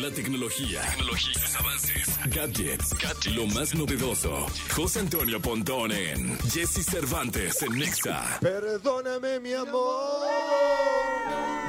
La tecnología, tecnología, sus avances, gadgets, lo más novedoso. José Antonio Pontón en Jesse Cervantes en Nexa. Perdóname, mi amor.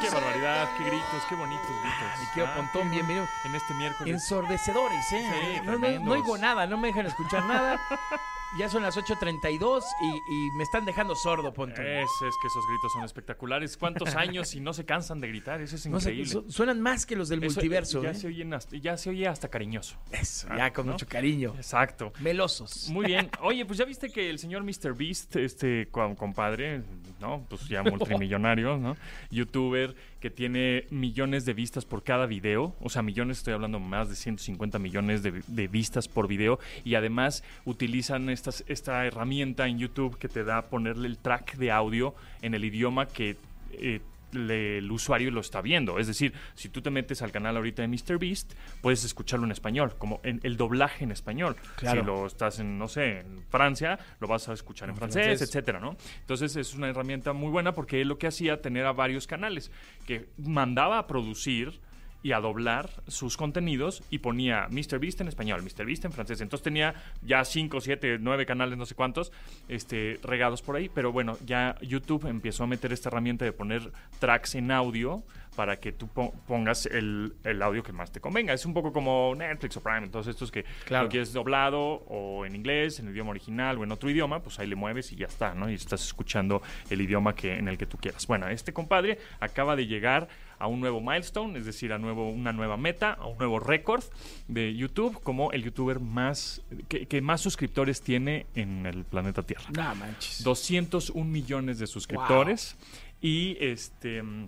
Qué barbaridad, qué gritos, qué bonitos gritos. Mi querido Ah, Pontón, qué- bienvenido. En este miércoles. Ensordecedores, ¿eh? Sí, no, no, no oigo nada, no me dejan escuchar nada. Ya son las 8.32 y, y me están dejando sordo, Pontón. Es, es que esos gritos son espectaculares. ¿Cuántos años y no se cansan de gritar? Eso es No sé, increíble. su- suenan más que los del Eso multiverso. Ya, ¿eh? se oyen hasta, ya se oye hasta cariñoso. Eso, Ah, ya con ¿no? mucho cariño. Exacto. Melosos. Muy bien. Oye, pues ya viste que el señor Mr. Beast, este co- compadre, ¿no? Pues ya multimillonario, ¿no? Youtuber que tiene millones de vistas por cada video. O sea, millones, estoy hablando más de 150 millones de, vistas por video. Y además utilizan estas, esta herramienta en YouTube que te da ponerle el track de audio en el idioma que... eh, le- el usuario lo está viendo. Es decir, si tú te metes al canal ahorita de MrBeast, puedes escucharlo en español, como en el doblaje en español. Claro. Si lo estás en, no sé, en Francia, lo vas a escuchar en, En francés, francés. etcétera, ¿no? Entonces es una herramienta muy buena porque él lo que hacía tener a varios canales que mandaba a producir y a doblar sus contenidos y ponía MrBeast en español, MrBeast en francés. Entonces tenía ya 5, 7, 9 canales, no sé cuántos, este, regados por ahí. Pero bueno, ya YouTube empezó a meter esta herramienta de poner tracks en audio para que tú po- pongas el, el audio que más te convenga. Es un poco como Netflix o Prime, entonces estos que Claro. lo quieres doblado o en inglés, en idioma original o en otro idioma, pues ahí le mueves y ya está, ¿no? Y estás escuchando el idioma que, en el que tú quieras. Bueno, este compadre acaba de llegar a un nuevo milestone, es decir, a nuevo, una nueva meta, a un nuevo récord de YouTube como el youtuber más que, que más suscriptores tiene en el planeta Tierra. No manches. 201 millones de suscriptores y este mm,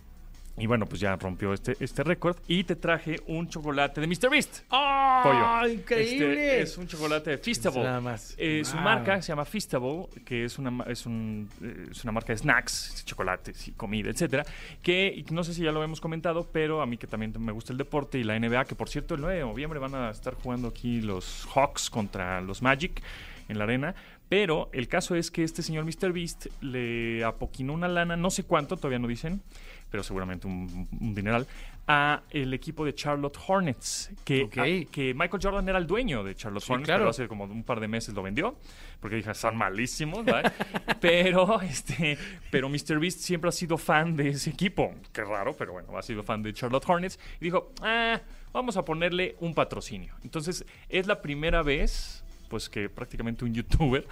y bueno, pues ya rompió este, este récord y te traje un chocolate de Mr. Beast. ¡Oh, Pollo. increíble! Este es un chocolate de Feastable. Nada más. Eh, Su marca se llama Feastable, que es una, es, un, eh, es una marca de snacks, chocolates y comida, etcétera. Que no sé si ya lo hemos comentado, pero a mí que también me gusta el deporte y la NBA, que por cierto el 9 de noviembre van a estar jugando aquí los Hawks contra los Magic en la arena. Pero el caso es que este señor Mr. Beast le apoquinó una lana, no sé cuánto, todavía no dicen, pero seguramente un, un dineral, a el equipo de Charlotte Hornets, que, a- que Michael Jordan era el dueño de Charlotte Sí, Hornets, claro. pero hace como un par de meses lo vendió, porque dije, son malísimos, ¿verdad? pero, este, pero Mr. Beast siempre ha sido fan de ese equipo, qué raro, pero bueno, ha sido fan de Charlotte Hornets, y dijo, ah, vamos a ponerle un patrocinio. Entonces, es la primera vez, pues que prácticamente un youtuber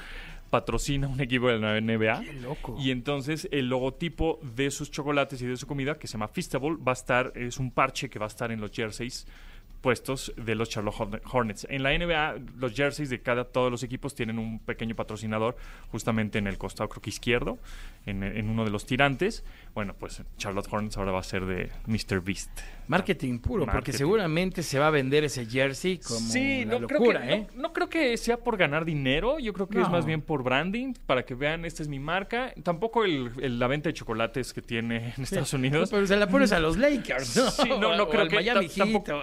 patrocina un equipo de la NBA. Qué loco. Y entonces el logotipo de sus chocolates y de su comida, que se llama Feastable, va a estar, es un parche que va a estar en los jerseys puestos de los Charlotte Horn- Hornets. En la NBA, los jerseys de cada todos los equipos tienen un pequeño patrocinador justamente en el costado, creo que izquierdo, en, en uno de los tirantes. Bueno, pues Charlotte Hornets ahora va a ser de Mr. Beast. Marketing puro, porque seguramente se va a vender ese jersey como sí, no, locura, creo que, ¿eh? no, no creo que sea por ganar dinero, yo creo que es más bien por branding, para que vean, esta es mi marca. Tampoco el, el- la venta de chocolates que tiene en Estados Unidos. Pero se la pones a los Lakers, ¿no? Sí, no, no O creo al que Miami ta- tampoco,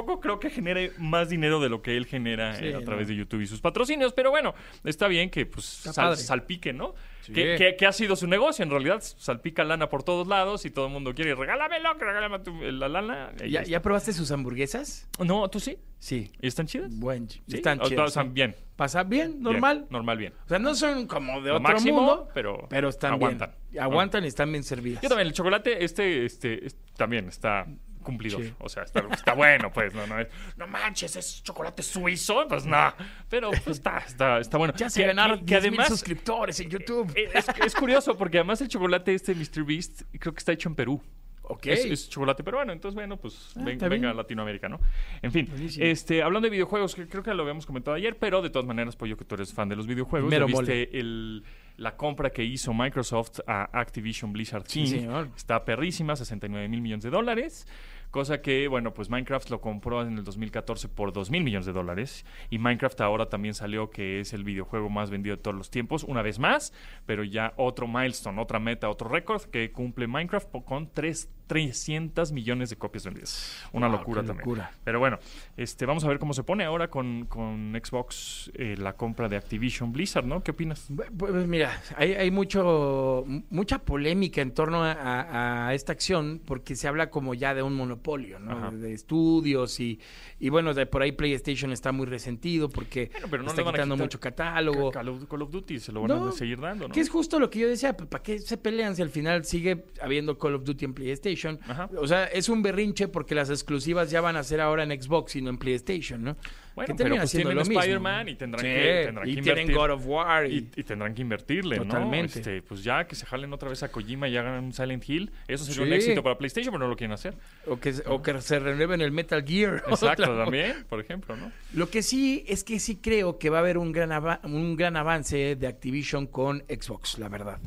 tampoco creo que genere más dinero de lo que él genera Sí, eh, a través no. de YouTube y sus patrocinios, pero bueno, está bien que pues sal- salpique, ¿no? Sí. Que, que- que ha sido su negocio, en realidad salpica lana por todos lados y todo el mundo quiere regálamelo, que regálame tu- la lana. ¿Ya, ahí ¿Ya probaste sus hamburguesas? No, ¿tú sí? Sí. ¿Y están chidas? Buen, ¿Sí? están O- chidas. están bien. ¿Pasa bien? Bien, ¿Normal? normal, bien. O sea, no son como de Lo otro máximo, mundo, pero pero están aguantan. bien. Aguantan y están bien servidas. Yo también, el chocolate, este, este, es- también está cumplidor. Sí. O sea, está, está bueno, pues, no, no es, no manches, es chocolate suizo, pues no. Pero pues, está, está, está bueno. Ya se Que- ganaron que, 10 que además, suscriptores en YouTube. eh, es, es curioso, porque además el chocolate este Mr. Beast, creo que está hecho en Perú. ok. Es, es chocolate peruano, entonces bueno, pues Ah, ven- venga a Latinoamérica, ¿no? En fin, Buenísimo. este, hablando de videojuegos, que creo que lo habíamos comentado ayer, pero de todas maneras, pues yo que tú eres fan de los videojuegos, Mero ¿ya mole. viste el, la compra que hizo Microsoft a Activision Blizzard Sí, King. señor. Está perrísima, 69 mil millones de dólares. Cosa que, bueno, pues Minecraft lo compró en el 2014 por 2 mil millones de dólares. Y Minecraft ahora también salió que es el videojuego más vendido de todos los tiempos, una vez más. Pero ya otro milestone, otra meta, otro récord que cumple Minecraft con 3 300 millones de copias vendidas. Una Wow, locura también. locura. Pero bueno, este, vamos a ver cómo se pone ahora con, con Xbox eh, la compra de Activision Blizzard, ¿no? ¿Qué opinas? Bu- Pues mira, hay, hay mucho mucha polémica en torno a, a- a esta acción porque se habla como ya de un monopolio, ¿no? Ajá. De, estudios y, y bueno, de por ahí PlayStation está muy resentido porque Bueno, pero no está quitando quitar mucho catálogo. Call of, Duty se lo van No, a seguir dando, ¿no? Que es justo lo que yo decía, pues, ¿para qué se pelean si al final sigue habiendo Call of Duty en PlayStation? Ajá. O sea, es un berrinche porque las exclusivas ya van a ser ahora en Xbox y no en PlayStation, ¿no? Bueno, Que pero pues tienen. Spider-Man y tendrán Sí, que, tendrán y que tienen invertir. God of War y, tendrán que invertirle, Totalmente. ¿no? Este, pues ya que se jalen otra vez a Kojima y hagan un Silent Hill, eso sería un éxito para PlayStation, pero no lo quieren hacer. o, que, se- o que se renueven el Metal Gear. Exacto, Otra- también, por ejemplo, ¿no? Lo que sí es que sí creo que va a haber un gran, un gran avance de Activision con Xbox, la verdad.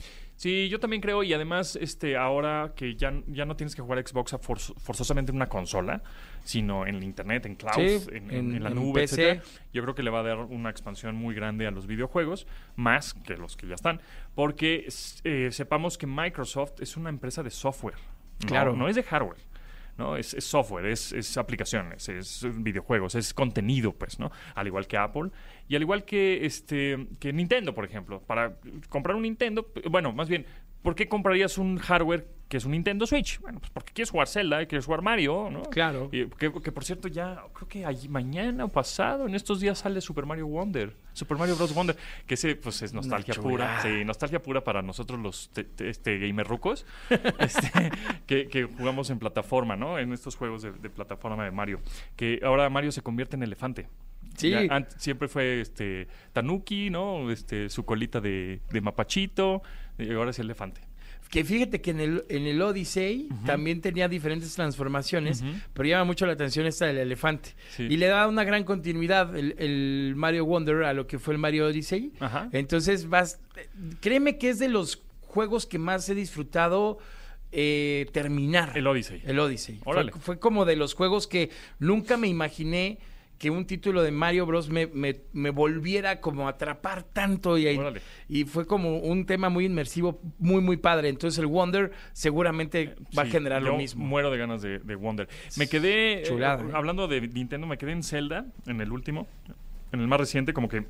Sí, yo también creo, y además, este, ahora que ya, ya no tienes que jugar Xbox a forz- forzosamente en una consola, sino en el internet, en cloud, Sí, en, en- en- en la en nube, PC. etcétera, yo creo que le va a dar una expansión muy grande a los videojuegos, más que los que ya están, porque eh, sepamos que Microsoft es una empresa de software, ¿no? Claro. no es de hardware. ¿No? Es, software, es, es aplicaciones, es videojuegos, es contenido, pues, ¿no? Al igual que Apple. Y al igual que este que Nintendo, por ejemplo. Para comprar un Nintendo, bueno, más bien, ¿por qué comprarías un hardware que es un Nintendo Switch? Bueno, pues porque quieres jugar Zelda, quieres jugar Mario, ¿no? Claro. Y que, que, por cierto, ya creo que allí, mañana o pasado, en estos días sale Super Mario Wonder, Super Mario Bros. Wonder, que ese pues es nostalgia pura, sí, nostalgia pura para nosotros los te- te- este, gamer rucos, este, que, que jugamos en plataforma, ¿no? En estos juegos de, de plataforma de Mario, que ahora Mario se convierte en elefante. Sí. Ya siempre fue este Tanuki, ¿no? Este, su colita de, de mapachito, y ahora es elefante. Que fíjate que en el, en el Odyssey también tenía diferentes transformaciones, pero llama mucho la atención esta del elefante. Sí. Y le da una gran continuidad el, el Mario Wonder a lo que fue el Mario Odyssey. Ajá. Entonces vas, créeme que es de los juegos que más he disfrutado eh, terminar. El Odyssey. El Odyssey. Fue, fue como de los juegos que nunca me imaginé que un título de Mario Bros. me, me- me volviera como a atrapar tanto y, Órale. y fue como un tema muy inmersivo, muy, muy padre. Entonces el Wonder seguramente va a generar lo mismo. Muero de ganas de, de Wonder. Me quedé, eh, Chulada, ¿eh? hablando de Nintendo, me quedé en Zelda, en el último, en el más reciente, como que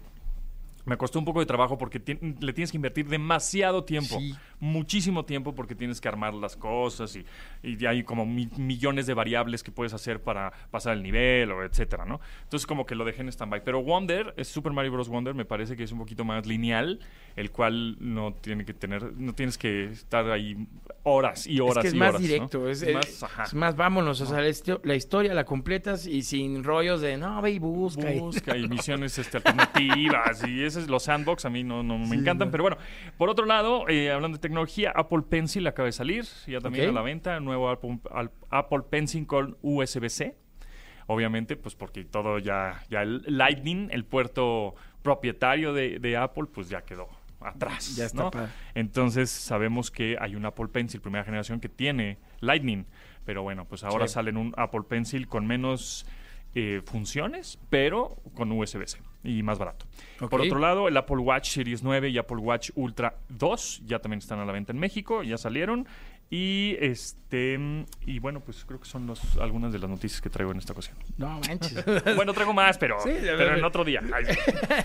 me costó un poco de trabajo porque ti- le tienes que invertir demasiado tiempo, Sí. muchísimo tiempo porque tienes que armar las cosas y, y hay como mi- millones de variables que puedes hacer para pasar el nivel o etcétera, ¿no? Entonces como que lo dejé en stand-by. Pero Wonder, es Super Mario Bros. Wonder, me parece que es un poquito más lineal, el cual no tiene que tener, no tienes que estar ahí horas y Es horas que es y más horas, ¿no? directo, es, es- más, ajá. es más, vámonos, o sea, la, histo- la historia la completas y sin rollos de no, ve y busca. busca y misiones este, alternativas y los sandbox a mí no, no me encantan pero bueno por otro lado eh, hablando de tecnología Apple Pencil acaba de salir ya también a la venta nuevo Apple, Pencil con USB-C obviamente pues porque todo ya ya el Lightning el puerto propietario de, de Apple pues ya quedó atrás Ya está ¿no? entonces sabemos que hay un Apple Pencil primera generación que tiene Lightning pero bueno pues ahora Sí. sale en un Apple Pencil con menos eh, funciones, pero con USB-C y más barato. Por otro lado, el Apple Watch Series 9 y Apple Watch Ultra 2 ya también están a la venta en México, ya salieron. Y este y bueno, pues creo que son los, algunas de las noticias que traigo en esta ocasión. No manches. Bueno, traigo más, pero, Sí, pero en otro día. Ay,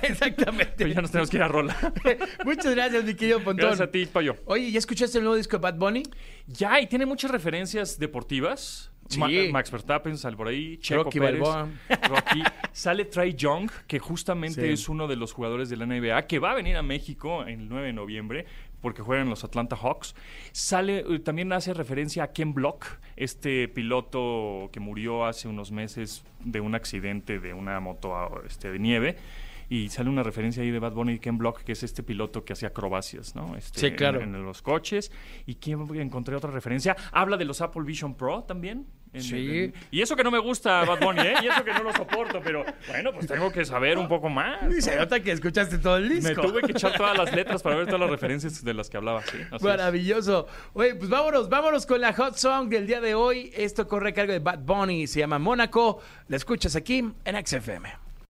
Exactamente. pero ya nos tenemos que ir a rola. Muchas gracias, mi querido Pontón. Gracias a ti, Payo. Oye, ¿ya escuchaste el nuevo disco de Bad Bunny? Ya, y tiene muchas referencias deportivas. Sí. Ma- Max Verstappen sale por ahí, Checo Rocky Pérez, Balboa. Rocky. Sale Trey Young, que justamente Sí. es uno de los jugadores de la NBA, que va a venir a México el 9 de noviembre, porque juegan en los Atlanta Hawks. Sale, eh, también hace referencia a Ken Block, este piloto que murió hace unos meses de un accidente de una moto ah, este, de nieve. Y sale una referencia ahí de Bad Bunny y Ken Block, que es este piloto que hacía acrobacias, ¿no? Este, Sí, claro. En, en los coches. ¿Y que encontré otra referencia? Habla de los Apple Vision Pro también. En- Sí. en- y eso que no me gusta Bad Bunny, ¿eh? Y eso que no lo soporto, pero bueno, pues tengo que saber un poco más. Y se nota que escuchaste todo el disco. Me tuve que echar todas las letras para ver todas las referencias de las que hablaba. Sí, es. Maravilloso. Oye, pues vámonos, vámonos con la hot song del día de hoy. Esto corre a cargo de Bad Bunny, se llama Mónaco. La escuchas aquí en XFM.